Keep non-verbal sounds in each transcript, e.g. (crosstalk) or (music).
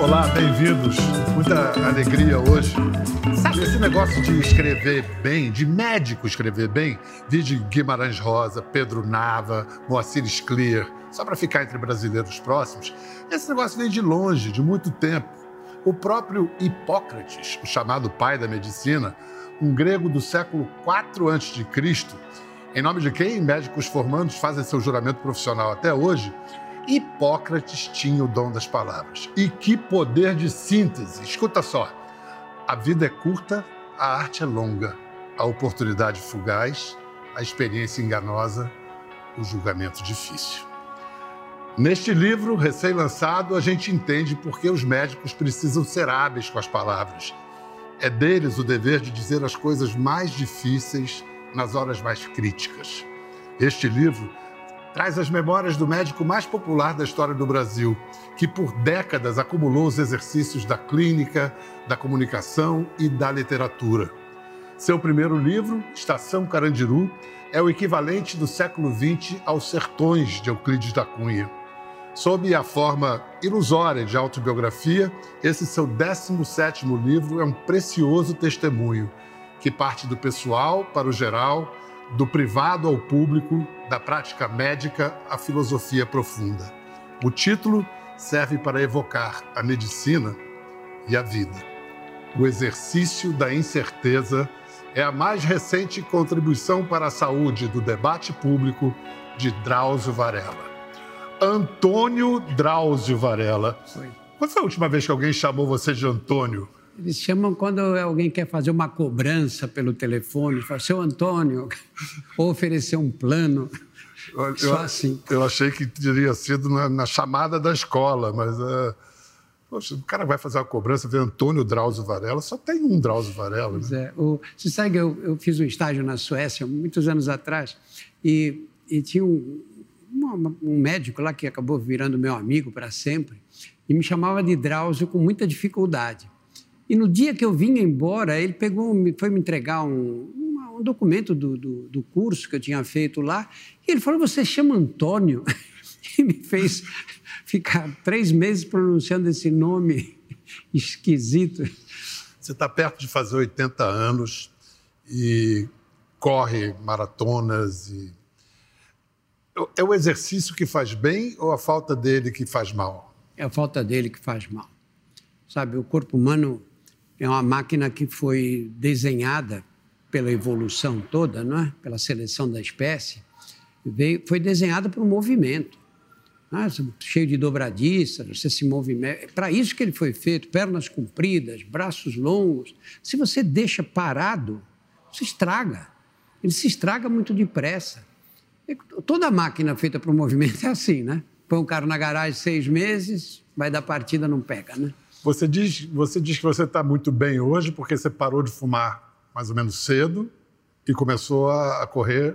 Olá, bem-vindos. Muita alegria hoje. Sabe, esse negócio de escrever bem, de médico escrever bem, de Guimarães Rosa, Pedro Nava, Moacir Scler, só para ficar entre brasileiros próximos, esse negócio vem de longe, de muito tempo. O próprio Hipócrates, o chamado pai da medicina, um grego do século IV a.C., em nome de quem médicos formandos fazem seu juramento profissional até hoje, Hipócrates tinha o dom das palavras. E que poder de síntese! Escuta só. A vida é curta, a arte é longa, a oportunidade fugaz, a experiência enganosa, o julgamento difícil. Neste livro, recém-lançado, a gente entende por que os médicos precisam ser hábeis com as palavras. É deles o dever de dizer as coisas mais difíceis nas horas mais críticas. Este livro traz as memórias do médico mais popular da história do Brasil, que por décadas acumulou os exercícios da clínica, da comunicação e da literatura. Seu primeiro livro, Estação Carandiru, é o equivalente do século XX aos Sertões de Euclides da Cunha. Sob a forma ilusória de autobiografia, esse seu 17º livro é um precioso testemunho que parte do pessoal para o geral, do privado ao público, da prática médica à filosofia profunda. O título serve para evocar a medicina e a vida. O exercício da incerteza é a mais recente contribuição para a saúde do debate público de Drauzio Varela. Antônio Drauzio Varela. Foi. Quando foi a última vez que alguém chamou você de Antônio? Eles chamam quando alguém quer fazer uma cobrança pelo telefone, fala, seu Antônio, (laughs) ou oferecer um plano. Eu, Só assim. Eu achei que teria sido na, na chamada da escola, mas. Uh, poxa, o cara vai fazer uma cobrança, vê Antônio Drauzio Varela, só tem um Drauzio Varela. Pois né? é. O, você sabe que eu, eu, fiz um estágio na Suécia muitos anos atrás e, e tinha um, um, um médico lá que acabou virando meu amigo para sempre e me chamava de Drauzio com muita dificuldade. E no dia que eu vim embora, ele pegou, foi me entregar um, um documento do, do, do, curso que eu tinha feito lá, e ele falou: Você chama Antônio? (laughs) E me fez ficar três meses pronunciando esse nome (laughs) esquisito. Você está perto de fazer 80 anos e corre maratonas e é o exercício que faz bem ou a falta dele que faz mal? É a falta dele que faz mal. Sabe, o corpo humano é uma máquina que foi desenhada pela evolução toda, não é? pela seleção da espécie, veio, foi desenhada para o movimento. É? cheio de dobradiças, você se movimenta. É para isso que ele foi feito, pernas compridas, braços longos. Se você deixa parado, se estraga. Ele se estraga muito depressa. Toda máquina feita para o movimento é assim, né? Põe um carro na garagem seis meses, vai dar partida, não pega, né? Você diz, você diz que você está muito bem hoje porque você parou de fumar mais ou menos cedo e começou a correr.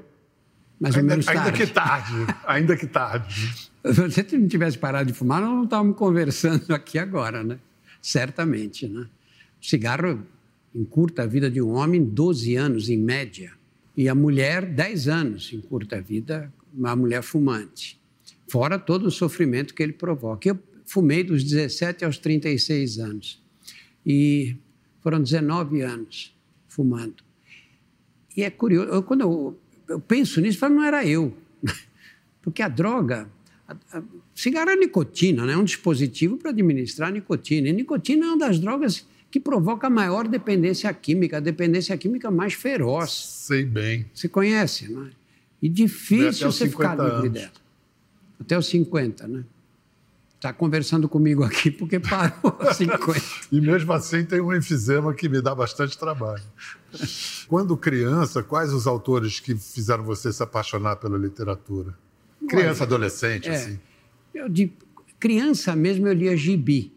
Mais ou menos ainda, tarde. Ainda que tarde. ainda que tarde. Se você não tivesse parado de fumar, nós não estávamos conversando (laughs) aqui agora, né? Certamente, né? O cigarro encurta a vida de um homem 12 anos, em média. E a mulher, 10 anos, encurta a vida, uma mulher fumante. Fora todo o sofrimento que ele provoca. Eu fumei dos 17 aos 36 anos. E foram 19 anos fumando. E é curioso, eu, quando eu, eu, penso nisso, eu falo, não era eu. (laughs) Porque a droga, a, a, cigarro é nicotina, né? é um dispositivo para administrar nicotina. E nicotina é uma das drogas que provoca a maior dependência química, a dependência química mais feroz. Sei bem. Você conhece, não é? E difícil você ficar livre dela. Até os 50, né? Está conversando comigo aqui porque parou (laughs) aos 50. e mesmo assim tem um enfisema que me dá bastante trabalho. Quando criança, quais os autores que fizeram você se apaixonar pela literatura? Criança, adolescente, é, assim. Eu, de criança mesmo eu lia gibi.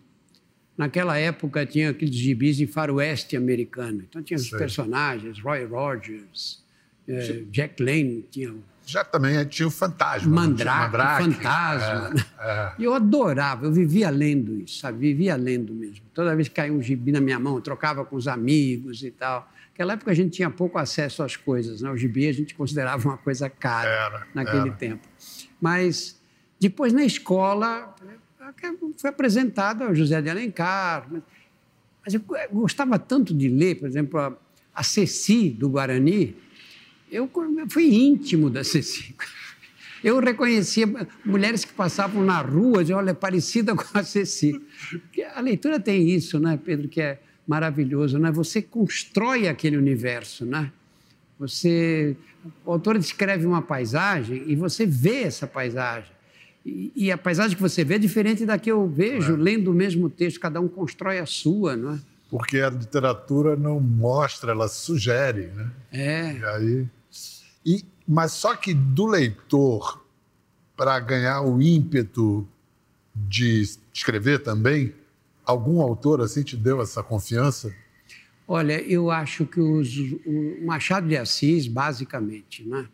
Naquela época tinha aqueles gibis de faroeste americano. Então tinha os personagens, Roy Rogers, eh, Jack Lane, tinha já também tinha o fantasma. Mandrake, Mandrake fantasma. É, é. E eu adorava, eu vivia lendo isso, sabe? Vivia lendo mesmo. Toda vez que caía um gibi na minha mão, eu trocava com os amigos e tal. Naquela época a gente tinha pouco acesso às coisas, né? O gibi a gente considerava uma coisa cara era, naquele era. tempo. Mas depois na escola, foi apresentado ao José de Alencar. Mas eu gostava tanto de ler, por exemplo, a, a Ceci, do Guarani. Eu, fui íntimo da Ceci. Eu reconhecia mulheres que passavam na rua, de olha, parecida com a Ceci. A leitura tem isso, né, Pedro, que é maravilhoso, né? Você constrói aquele universo, né? Você, o autor descreve uma paisagem e você vê essa paisagem. E, e a paisagem que você vê é diferente da que eu vejo é. lendo o mesmo texto, cada um constrói a sua, não é? Porque a literatura não mostra, ela sugere, né? É. E aí, e, mas só que do leitor para ganhar o ímpeto de escrever também, algum autor assim te deu essa confiança? Olha, eu acho que os, o Machado de Assis, basicamente, né?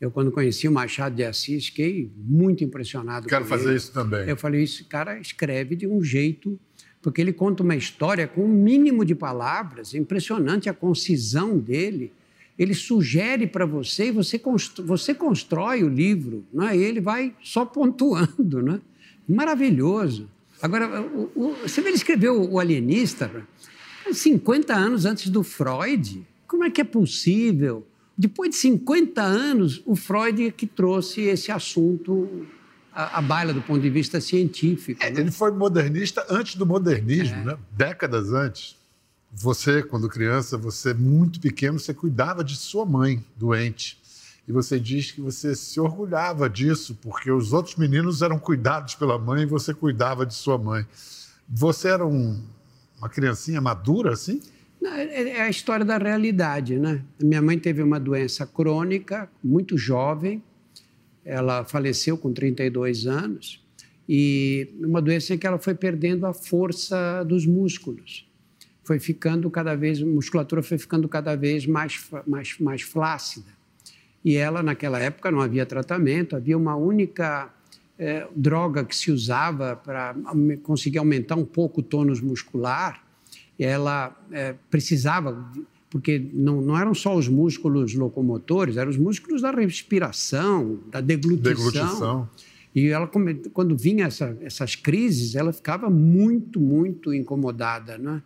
Eu, quando conheci o Machado de Assis, fiquei muito impressionado Quero com fazer ele. isso também. Eu falei, esse cara escreve de um jeito... Porque ele conta uma história com um mínimo de palavras, impressionante a concisão dele. Ele sugere para você e você, constrói, você constrói o livro, né? e ele vai só pontuando. Né? Maravilhoso. Agora, o, o, você vê, ele escreveu O Alienista 50 anos antes do Freud. Como é que é possível? Depois de 50 anos, o Freud é que trouxe esse assunto à, à baila do ponto de vista científico. É, né? Ele foi modernista antes do modernismo, é. né? décadas antes. Você, quando criança, você muito pequeno, você cuidava de sua mãe doente. E você diz que você se orgulhava disso, porque os outros meninos eram cuidados pela mãe e você cuidava de sua mãe. Você era um, uma criancinha madura assim? É, é, é a história da realidade, né? Minha mãe teve uma doença crônica, muito jovem. Ela faleceu com 32 anos e uma doença em que ela foi perdendo a força dos músculos. Foi ficando cada vez, a musculatura foi ficando cada vez mais, mais, mais flácida. E ela, naquela época, não havia tratamento, havia uma única é, droga que se usava para conseguir aumentar um pouco o tônus muscular. Ela é, precisava, porque não, não eram só os músculos locomotores, eram os músculos da respiração, da deglutição. deglutição. E ela, quando vinha essa, essas crises, ela ficava muito, muito incomodada, né?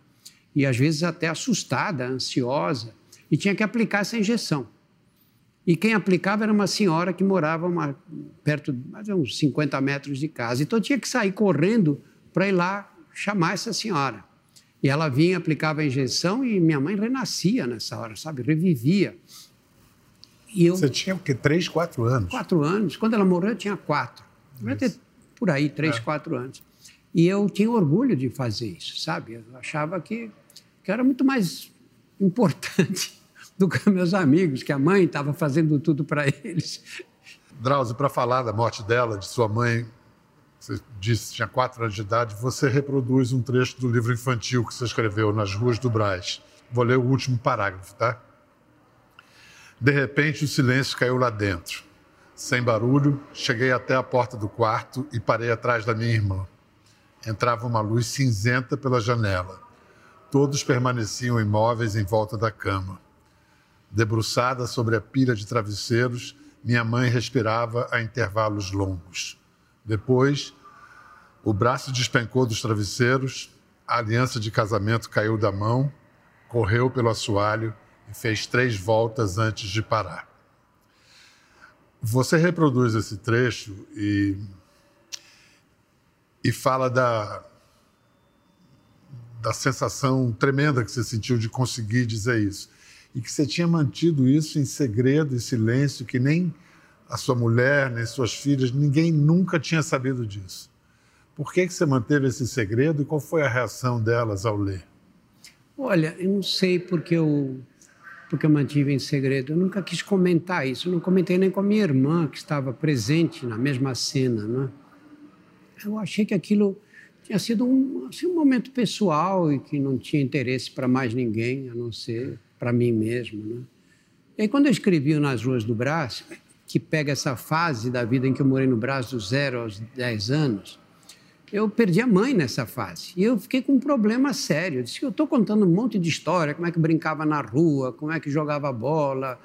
E às vezes até assustada, ansiosa, e tinha que aplicar essa injeção. E quem aplicava era uma senhora que morava uma, perto, mais uns 50 metros de casa. Então tinha que sair correndo para ir lá chamar essa senhora. E ela vinha, aplicava a injeção e minha mãe renascia nessa hora, sabe? Revivia. E eu, Você tinha o quê? Três, quatro anos? Quatro anos. Quando ela morreu, eu tinha quatro. Devia ter por aí, três, é. quatro anos. E eu tinha orgulho de fazer isso, sabe? Eu achava que, que era muito mais importante (laughs) do que meus amigos, que a mãe estava fazendo tudo para eles. Drauzio, para falar da morte dela, de sua mãe, você disse que tinha quatro anos de idade, você reproduz um trecho do livro infantil que você escreveu nas ruas do Brás. Vou ler o último parágrafo, tá? De repente, o silêncio caiu lá dentro. Sem barulho, cheguei até a porta do quarto e parei atrás da minha irmã. Entrava uma luz cinzenta pela janela. Todos permaneciam imóveis em volta da cama. Debruçada sobre a pilha de travesseiros, minha mãe respirava a intervalos longos. Depois, o braço despencou dos travesseiros, a aliança de casamento caiu da mão, correu pelo assoalho e fez três voltas antes de parar. Você reproduz esse trecho e, e fala da, da sensação tremenda que você sentiu de conseguir dizer isso e que você tinha mantido isso em segredo e silêncio, que nem a sua mulher, nem suas filhas, ninguém nunca tinha sabido disso. Por que, que você manteve esse segredo e qual foi a reação delas ao ler? Olha, eu não sei porque eu, porque eu mantive em segredo. Eu nunca quis comentar isso. Eu não comentei nem com a minha irmã, que estava presente na mesma cena. Né? Eu achei que aquilo tinha sido um, assim, um momento pessoal e que não tinha interesse para mais ninguém, a não ser para mim mesmo. Né? E aí, quando eu escrevi Nas Ruas do Brás, que pega essa fase da vida em que eu morei no Brás dos zero aos 10 anos, eu perdi a mãe nessa fase. E eu fiquei com um problema sério. Eu disse que eu estou contando um monte de história, como é que brincava na rua, como é que jogava bola,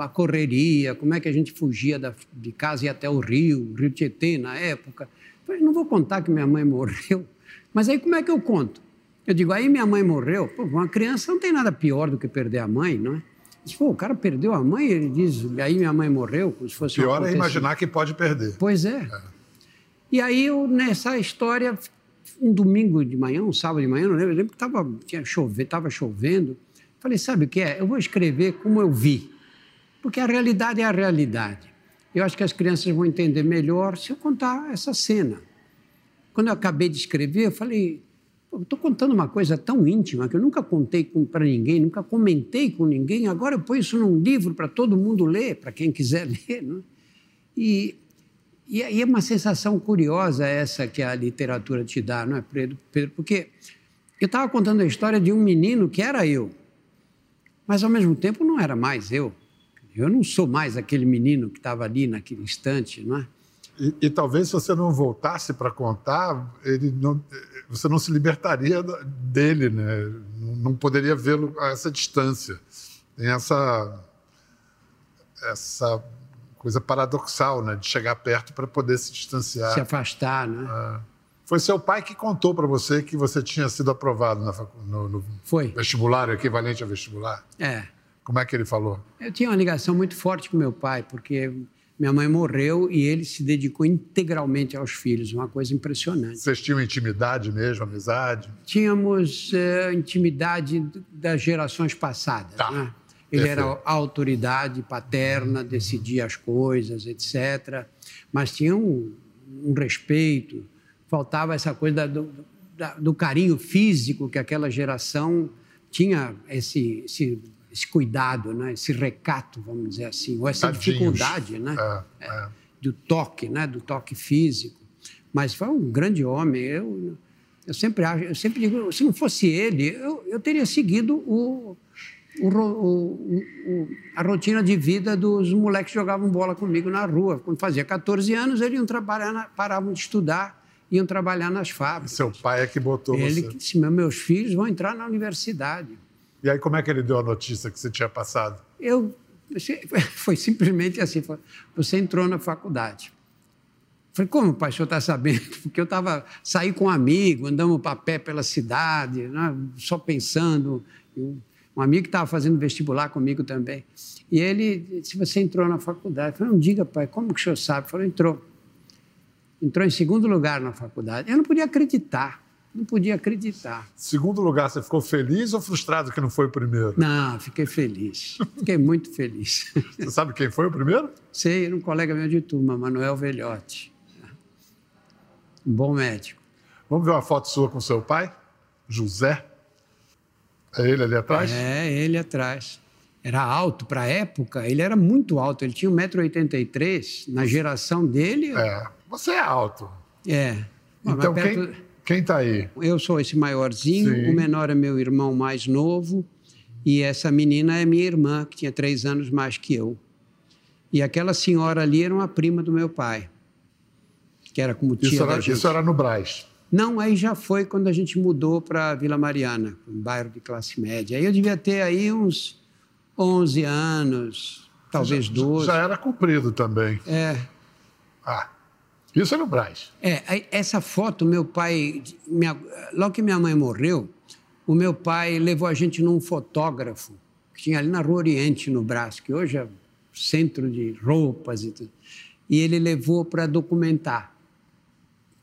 a correria, como é que a gente fugia da, de casa e até o rio, Rio Tietê na época. Falei, não vou contar que minha mãe morreu. (laughs) Mas aí como é que eu conto? Eu digo, aí minha mãe morreu. Pô, uma criança não tem nada pior do que perder a mãe, não é? Diz, Pô, o cara perdeu a mãe, ele diz, aí minha mãe morreu, como se fosse Pior é imaginar que pode perder. Pois é. E aí, eu, nessa história, um domingo de manhã, um sábado de manhã, não lembro, eu lembro que estava tava chovendo. Falei, sabe o que é? Eu vou escrever como eu vi. Porque a realidade é a realidade. Eu acho que as crianças vão entender melhor se eu contar essa cena. Quando eu acabei de escrever, eu falei, estou contando uma coisa tão íntima que eu nunca contei para ninguém, nunca comentei com ninguém, agora eu ponho isso num livro para todo mundo ler, para quem quiser (laughs) ler. Não é? E, e, e é uma sensação curiosa essa que a literatura te dá, não é? Pedro? Porque eu estava contando a história de um menino que era eu, mas ao mesmo tempo não era mais eu. Eu não sou mais aquele menino que estava ali naquele instante, não é? E, e, talvez se você não voltasse para contar, ele não, você não se libertaria dele, né? Não poderia vê-lo a essa distância. Tem essa essa coisa paradoxal, né? De chegar perto para poder se distanciar, se afastar, né? Foi seu pai que contou para você que você tinha sido aprovado na, no, no Foi. vestibular, equivalente a vestibular? É. Como é que ele falou? Eu tinha uma ligação muito forte com meu pai, porque minha mãe morreu e ele se dedicou integralmente aos filhos, uma coisa impressionante. Vocês tinham intimidade mesmo, amizade? Tínhamos é, intimidade das gerações passadas. Tá. Né? Ele era a autoridade paterna, decidia as coisas, etc. Mas tinha um, um respeito, faltava essa coisa da, do, da, do carinho físico que aquela geração tinha esse, esse esse cuidado, né? esse recato, vamos dizer assim, ou essa Tadinhos. dificuldade né? É, é. do toque, né? do toque físico. Mas foi um grande homem. Eu, eu sempre acho, eu sempre digo, se não fosse ele, eu, eu teria seguido o, o, o, a rotina de vida dos moleques que jogavam bola comigo na rua. Quando fazia 14 anos, eles iam trabalhar, paravam de estudar, iam trabalhar nas fábricas. Seu pai é que botou ele você. Ele disse: meus filhos vão entrar na universidade. E aí, como é que ele deu a notícia que você tinha passado? Eu (laughs) foi simplesmente assim: você entrou na faculdade. Falei, como, o senhor está sabendo? (laughs) Porque eu estava, saí com um amigo, andamos a pé pela cidade, né, só pensando. Um amigo que estava fazendo vestibular comigo também. E ele disse, você entrou na faculdade. Eu falei, não diga, pai, como que o senhor sabe? Falou, entrou. Entrou em segundo lugar na faculdade. Eu não podia acreditar não podia acreditar. Segundo lugar, você ficou feliz ou frustrado que não foi o primeiro? Não, fiquei feliz. Fiquei muito feliz. Você sabe quem foi o primeiro? Sei, era um colega meu de turma, Manuel Velhote. Um bom médico. Vamos ver uma foto sua com seu pai, José? É ele ali atrás? É, ele atrás. Era alto para a época, ele era muito alto, ele tinha 1,83m. Na geração dele. É, você é alto. É. Então, perto... quem, quem está aí? Eu sou esse maiorzinho, Sim. o menor é meu irmão mais novo e essa menina é minha irmã, que tinha três anos mais que eu. E aquela senhora ali era uma prima do meu pai, que era como tia isso era. Isso era no Braz? Não, aí já foi quando a gente mudou para Vila Mariana, um bairro de classe média. Aí eu devia ter aí uns 11 anos, talvez já, 12. Já era comprido também. É. Ah. Isso é no Braz. É, essa foto, meu pai, minha, logo que minha mãe morreu, o meu pai levou a gente num fotógrafo que tinha ali na Rua Oriente, no Brás, que hoje é centro de roupas e tudo. E ele levou para documentar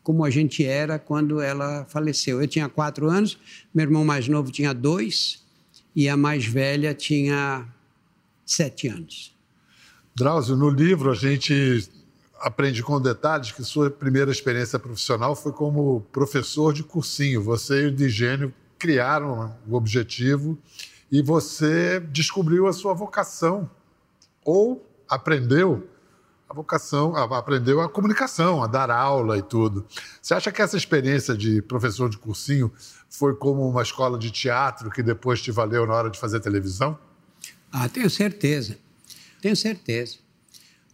como a gente era quando ela faleceu. Eu tinha quatro anos, meu irmão mais novo tinha dois e a mais velha tinha sete anos. Drauzio, no livro a gente aprende com detalhes que sua primeira experiência profissional foi como professor de cursinho. Você e o Digênio criaram o objetivo e você descobriu a sua vocação ou aprendeu a vocação, aprendeu a comunicação, a dar aula e tudo. Você acha que essa experiência de professor de cursinho foi como uma escola de teatro que depois te valeu na hora de fazer televisão? Ah, tenho certeza. Tenho certeza.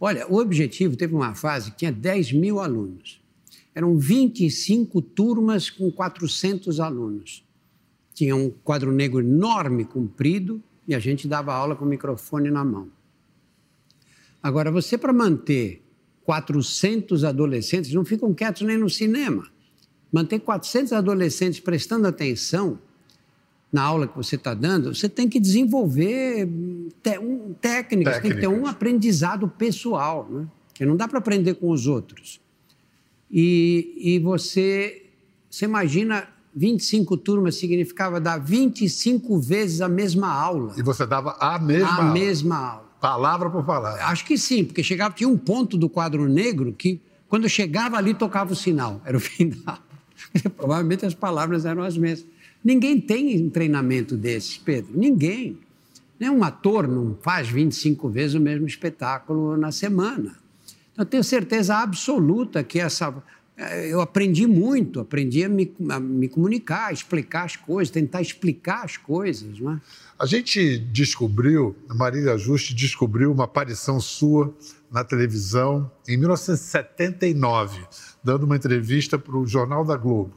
Olha, o objetivo teve uma fase que tinha 10 mil alunos. Eram 25 turmas com 400 alunos. Tinha um quadro negro enorme, comprido, e a gente dava aula com o microfone na mão. Agora, você para manter 400 adolescentes, não ficam quietos nem no cinema. Manter 400 adolescentes prestando atenção na aula que você está dando, você tem que desenvolver te, um, técnicas, técnicas, tem que ter um aprendizado pessoal, né? que não dá para aprender com os outros. E, e você, você imagina 25 turmas significava dar 25 vezes a mesma aula. E você dava a mesma a aula? A mesma aula. Palavra por palavra? Acho que sim, porque chegava, tinha um ponto do quadro negro que, quando chegava ali, tocava o sinal. Era o (laughs) final. Provavelmente as palavras eram as mesmas. Ninguém tem um treinamento desses, Pedro. Ninguém. Um ator não faz 25 vezes o mesmo espetáculo na semana. Então, eu tenho certeza absoluta que essa. Eh, eu aprendi muito, aprendi a me, a me comunicar, a explicar as coisas, tentar explicar as coisas. Não é? A gente descobriu, Marília Juste descobriu uma aparição sua na televisão em 1979, dando uma entrevista para o Jornal da Globo.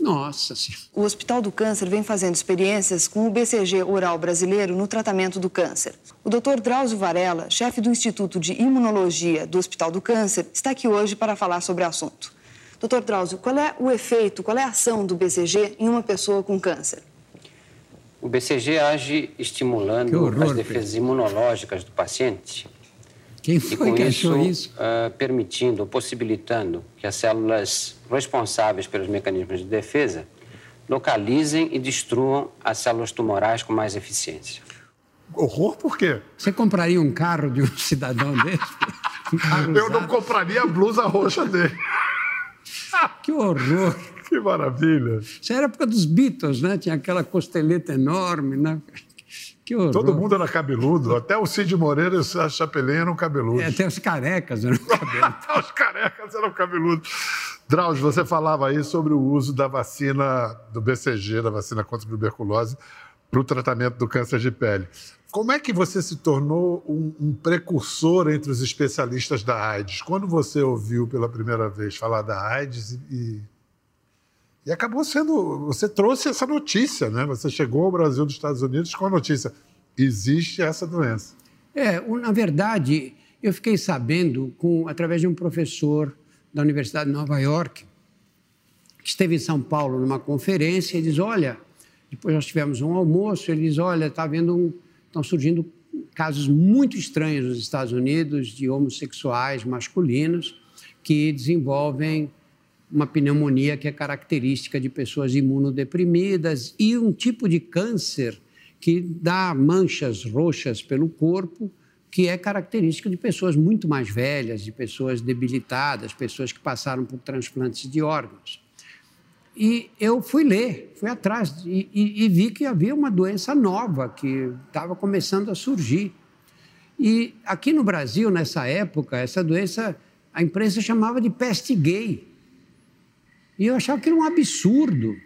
Nossa Senhora. O Hospital do Câncer vem fazendo experiências com o BCG oral brasileiro no tratamento do câncer. O Dr. Drauzio Varela, chefe do Instituto de Imunologia do Hospital do Câncer, está aqui hoje para falar sobre o assunto. Dr. Drauzio, qual é o efeito, qual é a ação do BCG em uma pessoa com câncer? O BCG age estimulando horror, as defesas imunológicas do paciente quem foi e, que isso, achou isso? Uh, permitindo, possibilitando que as células responsáveis pelos mecanismos de defesa localizem e destruam as células tumorais com mais eficiência. Horror por quê? Você compraria um carro de um (laughs) cidadão desse? Um Eu não compraria a blusa roxa dele. que horror! Que maravilha! Isso era época dos Beatles, né? Tinha aquela costeleta enorme, né? Que horror. Todo mundo era cabeludo, até o Cid Moreira e a Chapelin eram cabeludos. É, até os carecas eram (laughs) cabeludos. até os carecas eram cabeludos. Drauzio, você falava aí sobre o uso da vacina do BCG, da vacina contra a tuberculose, para o tratamento do câncer de pele. Como é que você se tornou um, um, precursor entre os especialistas da AIDS? Quando você ouviu pela primeira vez falar da AIDS e, e acabou sendo. Você trouxe essa notícia, né? Você chegou ao Brasil dos Estados Unidos com a notícia: existe essa doença. É, na verdade, eu fiquei sabendo com, através de um professor da Universidade de Nova York, que esteve em São Paulo numa conferência e diz: Olha, depois nós tivemos um almoço, ele diz: Olha, está vendo um, estão surgindo casos muito estranhos nos Estados Unidos de homossexuais masculinos que desenvolvem uma pneumonia que é característica de pessoas imunodeprimidas e um tipo de câncer que dá manchas roxas pelo corpo, que é característica de pessoas muito mais velhas, de pessoas debilitadas, pessoas que passaram por transplantes de órgãos. E eu fui ler, fui atrás e, e, e vi que havia uma doença nova que estava começando a surgir. E aqui no Brasil, nessa época, essa doença, a imprensa chamava de peste gay. E eu achava que era um absurdo.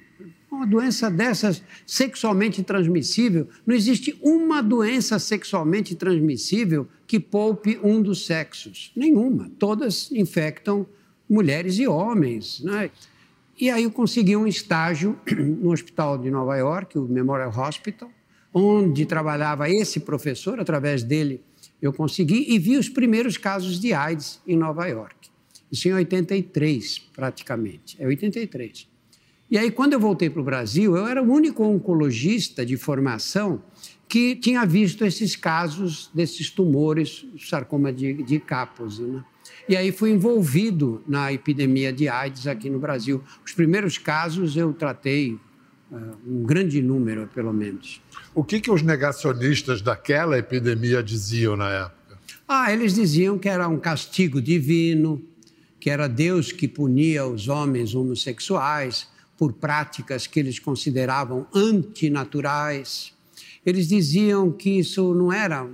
Uma doença dessas sexualmente transmissível, não existe uma doença sexualmente transmissível que poupe um dos sexos. Nenhuma. Todas infectam mulheres e homens. Né? E aí eu consegui um estágio (clears throat) no hospital de Nova York, o Memorial Hospital, onde trabalhava esse professor, através dele eu consegui, e vi os primeiros casos de AIDS em Nova York. Isso em 83, praticamente. É 83. E aí, quando eu voltei para o Brasil, eu era o único oncologista de formação que tinha visto esses casos desses tumores, sarcoma de, de Kaposi. Né? E aí fui envolvido na epidemia de AIDS aqui no Brasil. Os primeiros casos eu tratei uh, um grande número, pelo menos. O que, que os negacionistas daquela epidemia diziam na época? Ah, eles diziam que era um castigo divino, que era Deus que punia os homens homossexuais por práticas que eles consideravam antinaturais. Eles diziam que isso não era.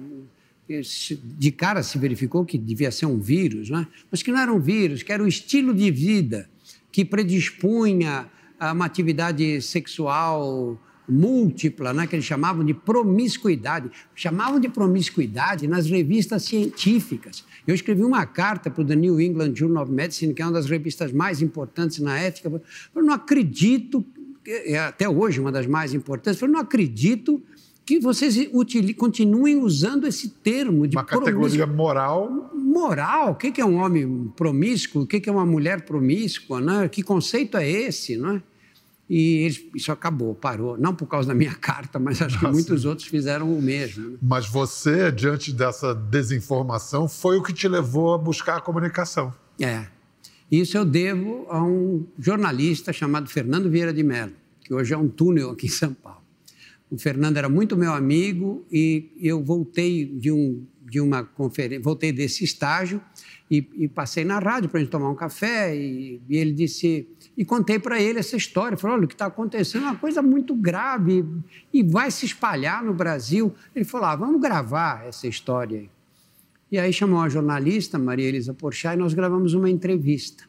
De cara se verificou que devia ser um vírus, né? mas que não era um vírus, que era o estilo de vida que predispunha a uma atividade sexual múltipla, né, que eles chamavam de promiscuidade. Chamavam de promiscuidade nas revistas científicas. Eu escrevi uma carta para o The New England Journal of Medicine, que é uma das revistas mais importantes na ética. Eu não acredito, é até hoje uma das mais importantes, eu não acredito que vocês continuem usando esse termo de uma categoria moral moral, o que é um homem promíscuo, o que é uma mulher promíscua, né? que conceito é esse? Não é? E eles, isso acabou, parou. Não por causa da minha (laughs) carta, mas acho que Nossa. muitos outros fizeram o mesmo. Né? Mas você, diante dessa desinformação, foi o que te levou a buscar a comunicação. É. Isso eu devo a um jornalista chamado Fernando Vieira de Mello, que hoje é um túnel aqui em São Paulo. O Fernando era muito meu amigo e eu voltei de, um, de uma conferência, voltei desse estágio e, e passei na rádio para a gente tomar um café e, e ele disse e contei para ele essa história. Falei, olha, o que está acontecendo é uma coisa muito grave e vai se espalhar no Brasil. Ele falou, ah, vamos gravar essa história aí. E aí chamou a jornalista, Maria Elisa Porchat, e nós gravamos uma entrevista.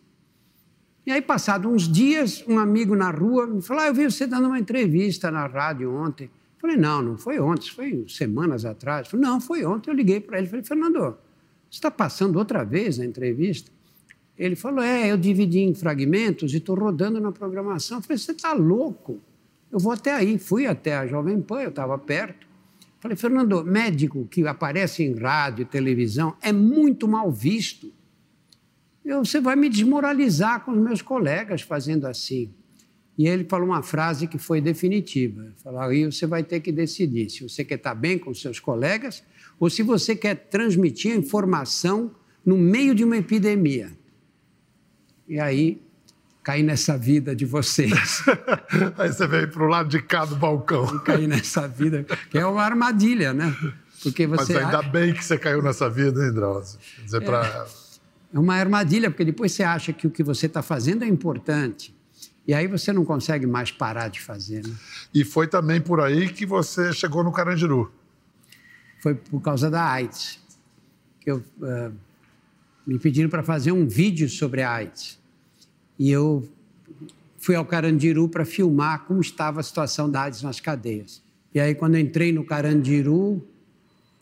E aí, passado uns dias, um amigo na rua me falou: ah, Eu vi você dando uma entrevista na rádio ontem. Eu falei: Não, não foi ontem, foi semanas atrás. Eu falei: Não, foi ontem. Eu liguei para ele e falei: Fernando, você está passando outra vez a entrevista? Ele falou: É, eu dividi em fragmentos e estou rodando na programação. Eu falei: Você está louco? Eu vou até aí. Fui até a Jovem Pan, eu estava perto. Falei: Fernando, médico que aparece em rádio, televisão, é muito mal visto eu, você vai me desmoralizar com os meus colegas fazendo assim. E ele falou uma frase que foi definitiva. Falou, aí você vai ter que decidir se você quer estar bem com seus colegas ou se você quer transmitir a informação no meio de uma epidemia. E aí caí nessa vida de vocês. (laughs) aí você veio para o lado de cá do balcão. E caí nessa vida, que é uma armadilha, né? Porque você... Mas ainda bem que você caiu nessa vida, hein, Drauzio? Quer dizer, é... para é uma armadilha, porque depois você acha que o que você está fazendo é importante. E aí você não consegue mais parar de fazer. Né? E foi também por aí que você chegou no Carandiru. Foi por causa da AIDS. Que eu, uh, me pediram para fazer um vídeo sobre a AIDS. E eu fui ao Carandiru para filmar como estava a situação da AIDS nas cadeias. E aí, quando eu entrei no Carandiru,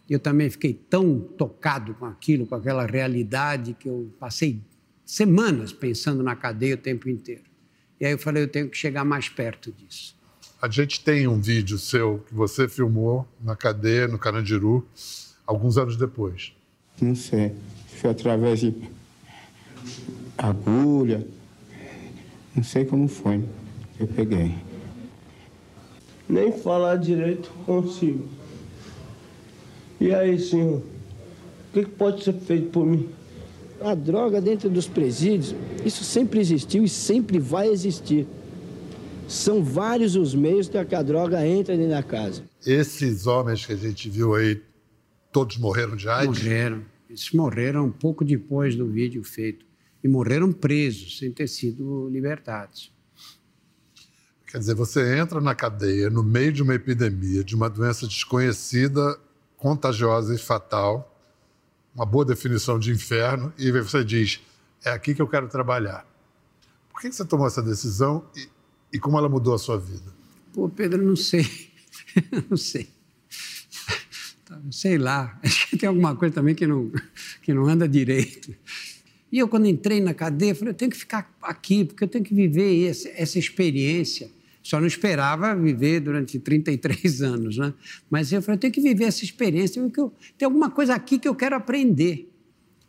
eu também fiquei tão tocado com aquilo, com aquela realidade, que eu passei semanas pensando na cadeia o tempo inteiro. E aí eu falei, eu tenho que chegar mais perto disso. A gente tem um vídeo seu que você filmou na cadeia, no Carandiru, alguns anos depois. Não sei. Foi através de agulha. Não sei como foi. Eu peguei. Nem falar direito consigo. E aí, senhor, o que pode ser feito por mim? A droga dentro dos presídios, isso sempre existiu e sempre vai existir. São vários os meios que a droga entra dentro da casa. Esses homens que a gente viu aí, todos morreram de AIDS? Morreram. Eles morreram pouco depois do vídeo feito. E morreram presos, sem ter sido libertados. Quer dizer, você entra na cadeia no meio de uma epidemia, de uma doença desconhecida contagiosa e fatal, uma boa definição de inferno, e você diz: é aqui que eu quero trabalhar. Por que você tomou essa decisão e, e como ela mudou a sua vida? Pô, Pedro, não sei. (laughs) não sei. Sei lá. (laughs) Acho que tem alguma coisa também que não, (laughs) que não anda direito. E eu, quando entrei na cadeia, falei: eu tenho que ficar aqui, porque eu tenho que viver essa, essa experiência. Só não esperava viver durante 33 (laughs) anos, né? Mas eu falei, eu tenho que viver essa experiência, eu, tem alguma coisa aqui que eu quero aprender.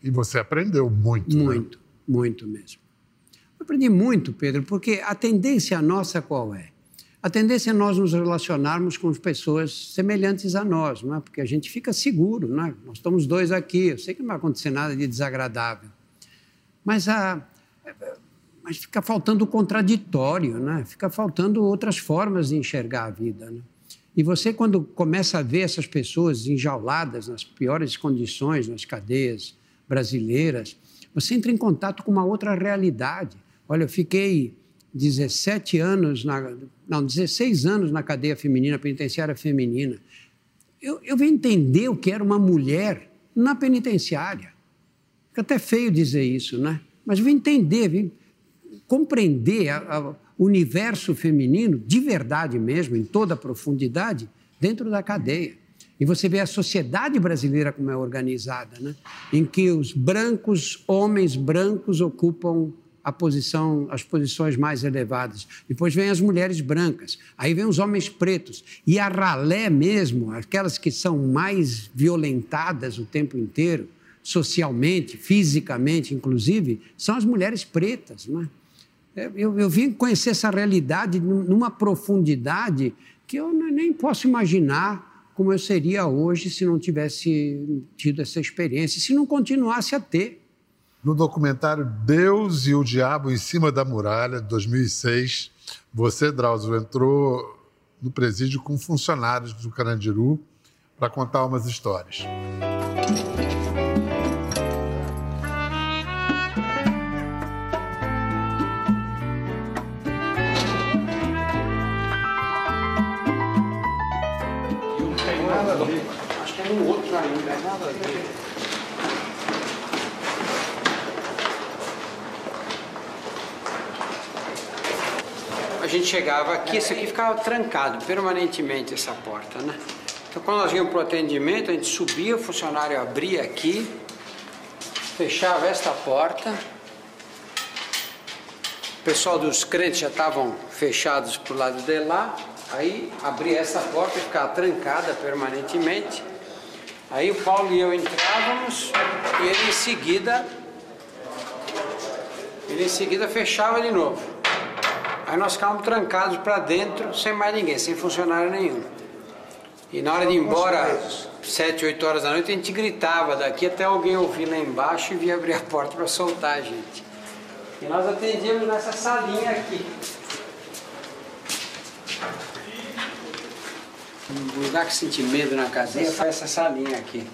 E você aprendeu muito, Muito, né? muito mesmo. Eu aprendi muito, Pedro, porque a tendência nossa qual é? A tendência é nós nos relacionarmos com pessoas semelhantes a nós, não é? Porque a gente fica seguro, não é? Nós estamos dois aqui, eu sei que não vai acontecer nada de desagradável. Mas a, mas fica faltando o contraditório, né? fica faltando outras formas de enxergar a vida. Né? E você, quando começa a ver essas pessoas enjauladas nas piores condições, nas cadeias brasileiras, você entra em contato com uma outra realidade. Olha, eu fiquei 17 anos, na, não, 16 anos na cadeia feminina, penitenciária feminina. Eu, eu vim entender o que era uma mulher na penitenciária. Fica até feio dizer isso, né? Mas vim entender, vim compreender o universo feminino de verdade mesmo, em toda a profundidade, dentro da cadeia. E você vê a sociedade brasileira como é organizada, né? em que os brancos, homens brancos, ocupam posição, as posições mais elevadas. Depois vem as mulheres brancas, aí vem os homens pretos. E a ralé mesmo, aquelas que são mais violentadas o tempo inteiro, socialmente, fisicamente, inclusive, são as mulheres pretas. Né? Eu, eu vim conhecer essa realidade numa profundidade que eu nem posso imaginar como eu seria hoje se não tivesse tido essa experiência, se não continuasse a ter. No documentário Deus e o Diabo em Cima da Muralha, de 2006, você, Drauzio, entrou no presídio com funcionários do Carandiru para contar umas histórias. Acho que é um outro ainda, nada. Gente chegava aqui, isso aqui ficava trancado permanentemente, essa porta, né? Então, quando nós íamos para o atendimento, a gente subia, o funcionário abria aqui, fechava esta porta. O pessoal dos crentes já estavam fechados para o lado de lá. Aí abria essa porta e ficava trancada permanentemente. Aí o Paulo e eu entrávamos e ele em seguida ele em seguida fechava de novo. Aí nós ficávamos trancados para dentro sem mais ninguém, sem funcionário nenhum. E na hora de ir embora, sete, oito horas da noite, a gente gritava daqui até alguém ouvir lá embaixo e vir abrir a porta para soltar a gente. E nós atendíamos nessa salinha aqui. Um lugar que senti medo na casinha foi essa salinha aqui.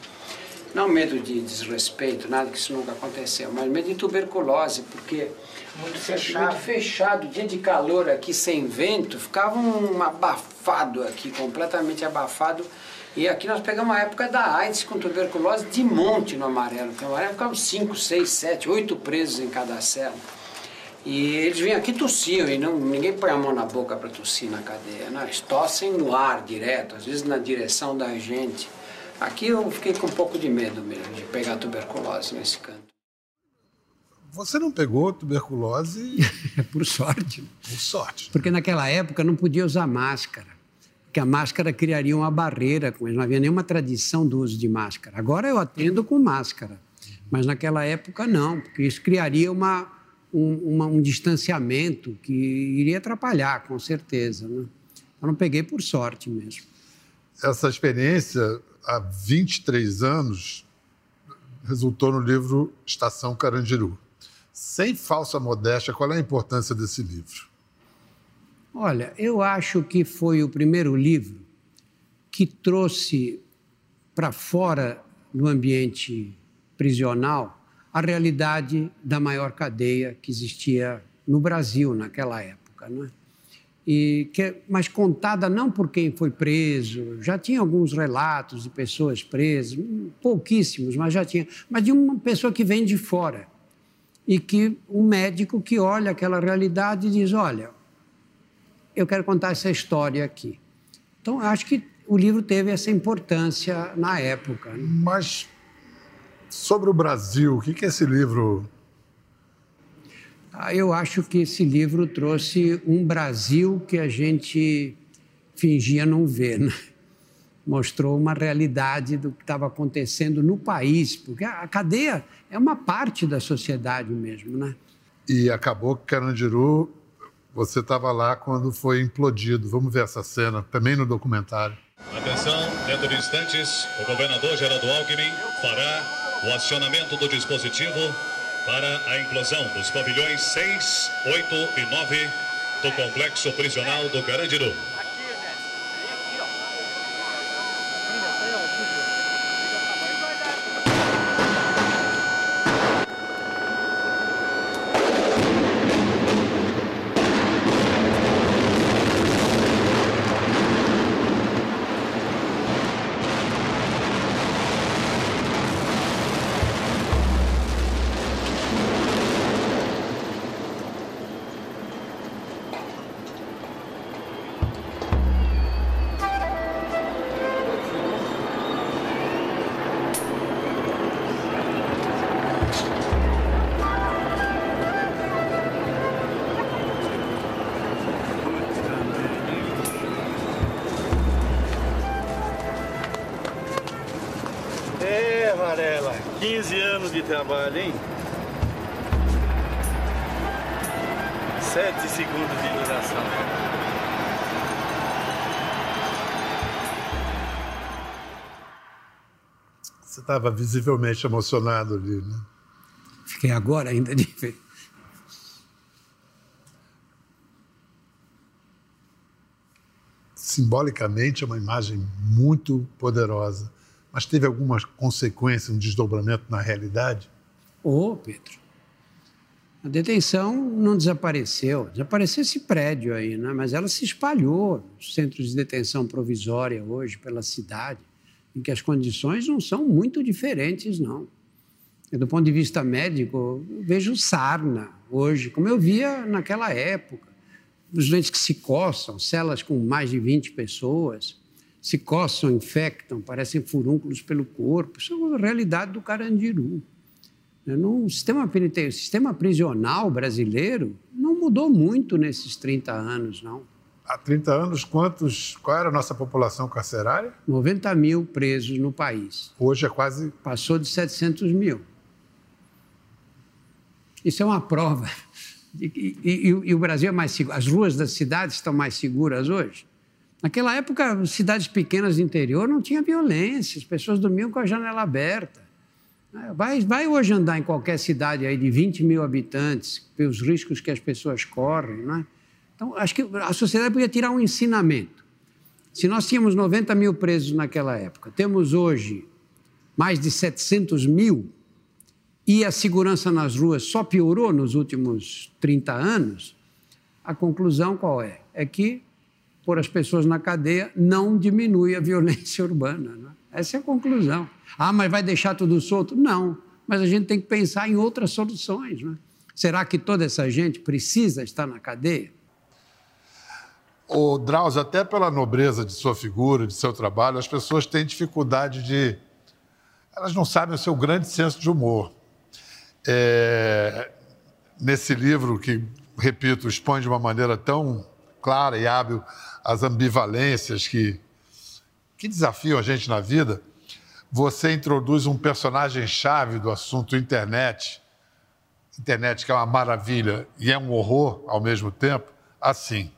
Não medo de desrespeito, nada que isso nunca aconteceu, mas medo de tuberculose, porque muito fechado, muito fechado, dia de calor aqui sem vento, ficava um abafado aqui, completamente abafado. E aqui nós pegamos a época da AIDS com tuberculose de monte no amarelo. No amarelo ficavam 5, 6, 7, 8 presos em cada cela. E eles vinham aqui tossiam e não, ninguém põe a mão na boca para tossir na cadeia. Não, eles tossem no ar direto, às vezes na direção da gente. Aqui eu fiquei com um pouco de medo mesmo de pegar tuberculose nesse canto. Você não pegou tuberculose? (laughs) Por sorte. Por sorte. Porque naquela época não podia usar máscara. Porque a máscara criaria uma barreira com eles. Não havia nenhuma tradição do uso de máscara. Agora eu atendo com máscara. Mas naquela época não, porque isso criaria uma, um, uma, um distanciamento que iria atrapalhar, com certeza. Né? Eu não peguei por sorte mesmo. Essa experiência, há 23 anos, resultou no livro Estação Carandiru. Sem falsa modéstia, qual é a importância desse livro? Olha, eu acho que foi o primeiro livro que trouxe para fora do ambiente prisional a realidade da maior cadeia que existia no Brasil naquela época, não é? E que, mas contada não por quem foi preso, já tinha alguns relatos de pessoas presas, pouquíssimos, mas já tinha, mas de uma pessoa que vem de fora e que um médico que olha aquela realidade e diz, olha, eu quero contar essa história aqui. Então, acho que o livro teve essa importância na época. Né? Mas sobre o Brasil, o que, que esse livro ah, eu acho que esse livro trouxe um Brasil que a gente fingia não ver. Né? Mostrou uma realidade do que estava acontecendo no país, porque a cadeia é uma parte da sociedade mesmo. Né? E acabou que Carandiru, você estava lá quando foi implodido. Vamos ver essa cena, também no documentário. Atenção, dentro de instantes, o governador Geraldo Alckmin fará o acionamento do dispositivo para a implosão dos pavilhões 6, 8 e 9 do complexo prisional do Carandiru. Varela. 15 anos de trabalho, hein? 7 segundos de duração. Você estava visivelmente emocionado ali, né? Fiquei agora ainda de ver. Simbolicamente é uma imagem muito poderosa, mas teve alguma consequência, um desdobramento na realidade? Ô, oh, Pedro, a detenção não desapareceu. Desapareceu esse prédio aí, né? mas ela se espalhou. Centros de detenção provisória hoje pela cidade, em que as condições não são muito diferentes, não. do ponto de vista médico, vejo sarna hoje, como eu via naquela época. Os doentes que se coçam, celas com mais de 20 pessoas, se coçam, infectam, parecem furúnculos pelo corpo. Isso é a realidade do Carandiru. No sistema penitenciário, sistema prisional brasileiro não mudou muito nesses 30 anos, não. Há 30 anos, quantos, qual era a nossa população carcerária? 90 mil presos no país. Hoje é quase... Passou de 700 mil. Isso é uma prova. E, e, e o Brasil é mais seguro. As ruas das cidades estão mais seguras hoje? Naquela época, cidades pequenas do interior não tinha violência, as pessoas dormiam com a janela aberta. Vai, vai hoje andar em qualquer cidade aí de 20 mil habitantes, pelos riscos que as pessoas correm, é? Então, acho que a sociedade podia tirar um ensinamento. Se nós tínhamos 90 mil presos naquela época, temos hoje mais de 700 mil, e a segurança nas ruas só piorou nos últimos 30 anos, a conclusão qual é? É que pôr as pessoas na cadeia não diminui a violência (laughs) urbana. Não é? Essa é a conclusão. Ah, mas vai deixar tudo solto? Não, mas a gente tem que pensar em outras soluções. Né? Será que toda essa gente precisa estar na cadeia? O Drauzio, até pela nobreza de sua figura, de seu trabalho, as pessoas têm dificuldade de. Elas não sabem o seu grande senso de humor. É... Nesse livro, que, repito, expõe de uma maneira tão clara e hábil as ambivalências que que desafiam a gente na vida, você introduz um personagem-chave do assunto internet, internet que é uma maravilha e é um horror ao mesmo tempo, assim.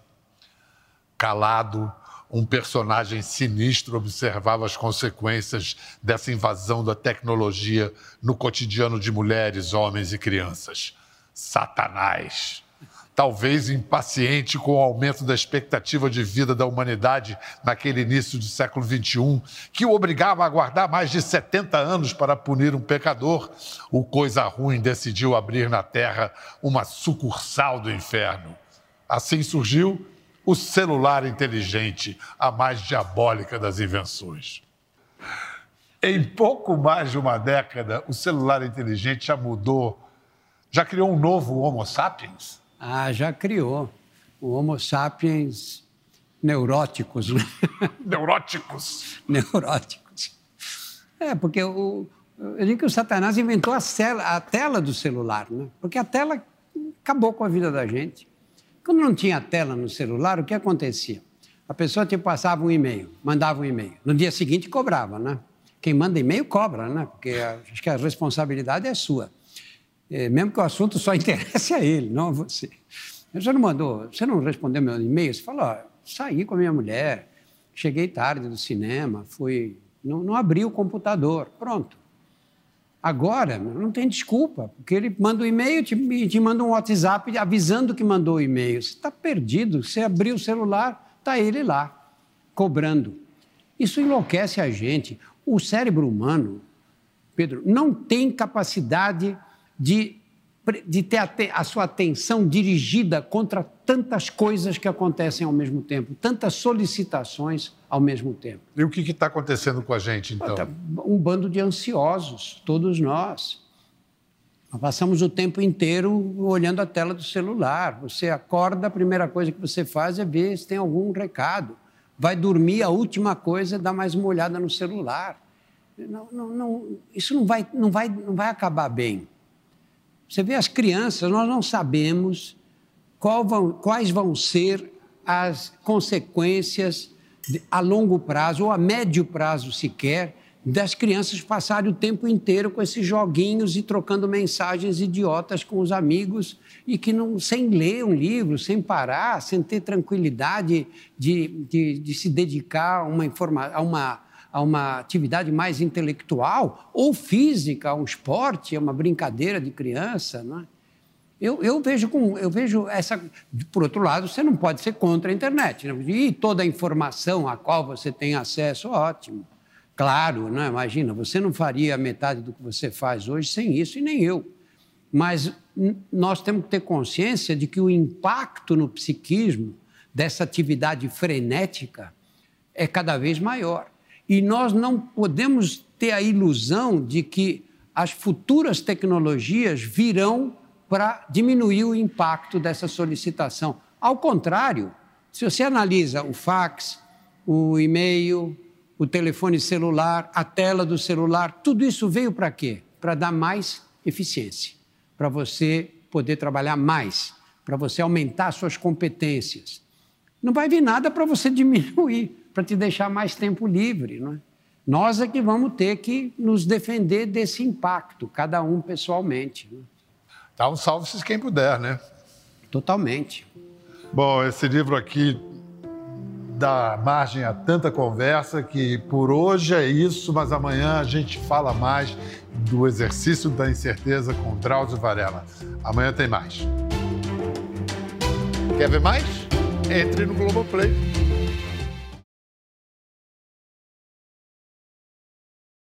Calado, um personagem sinistro observava as consequências dessa invasão da tecnologia no cotidiano de mulheres, homens e crianças. Satanás talvez impaciente com o aumento da expectativa de vida da humanidade naquele início do século XXI, que o obrigava a aguardar mais de 70 anos para punir um pecador, o coisa ruim decidiu abrir na Terra uma sucursal do inferno. Assim surgiu o celular inteligente, a mais diabólica das invenções. Em pouco mais de uma década, o celular inteligente já mudou, já criou um novo Homo sapiens? Ah, já criou. O Homo sapiens neuróticos. Né? (laughs) Neuróticos? neuróticos. É, porque o, eu digo que o Satanás inventou a, cela, a tela do celular, né? Porque a tela acabou com a vida da gente. Quando não tinha tela no celular, o que acontecia? A pessoa te passava um e-mail, mandava um e-mail. No dia seguinte cobrava, né? Quem manda e-mail cobra, né? Porque acho que a responsabilidade é sua mesmo que o assunto só (laughs) interesse a ele, não a você. Você não mandou, você não respondeu meu e-mail? Você falou, saí com a minha mulher, cheguei tarde do cinema, fui, não, não abri o computador, pronto. Agora, não tem desculpa, porque ele manda um e-mail e te, te manda um WhatsApp avisando que mandou o e-mail. Você está perdido, você abriu o celular, está ele lá, cobrando. Isso enlouquece a gente. O cérebro humano, Pedro, não tem capacidade de, de ter a, a sua atenção dirigida contra tantas coisas que acontecem ao mesmo tempo, tantas solicitações ao mesmo tempo. E o que está acontecendo com a gente, então? Um bando de ansiosos, todos nós. Nós passamos o tempo inteiro olhando a tela do celular. Você acorda, a primeira coisa que você faz é ver se tem algum recado. Vai dormir, a última coisa é dar mais uma olhada no celular. Não, não, não, isso não vai, não, vai, não vai acabar bem. Você vê as crianças, nós não sabemos vão, quais vão ser as consequências a longo prazo ou a médio prazo sequer das crianças passarem o tempo inteiro com esses joguinhos e trocando mensagens idiotas com os amigos e que não sem ler um livro, sem parar, sem ter tranquilidade de, de, de se dedicar a uma, informa, a, uma, a uma atividade mais intelectual ou física, a um esporte, a uma brincadeira de criança, não é? Eu, eu, vejo com, eu vejo essa. Por outro lado, você não pode ser contra a internet. Né? E toda a informação a qual você tem acesso, ótimo. Claro, né? imagina, você não faria metade do que você faz hoje sem isso e nem eu. Mas nós temos que ter consciência de que o impacto no psiquismo dessa atividade frenética é cada vez maior. E nós não podemos ter a ilusão de que as futuras tecnologias virão para diminuir o impacto dessa solicitação. Ao contrário, se você analisa o fax, o e-mail, o telefone celular, a tela do celular, tudo isso veio para quê? Para dar mais eficiência, para você poder trabalhar mais, para você aumentar suas competências. Não vai vir nada para você (laughs) diminuir, para te deixar mais tempo livre, não é? Nós é que vamos ter que nos defender desse impacto, cada um pessoalmente. Não é? Então, salve-se quem puder, né? Totalmente. Bom, esse livro aqui dá margem a tanta conversa que por hoje é isso, mas amanhã a gente fala mais do exercício da incerteza com Drauzio Varela. Amanhã tem mais. Quer ver mais? Entre no Globoplay.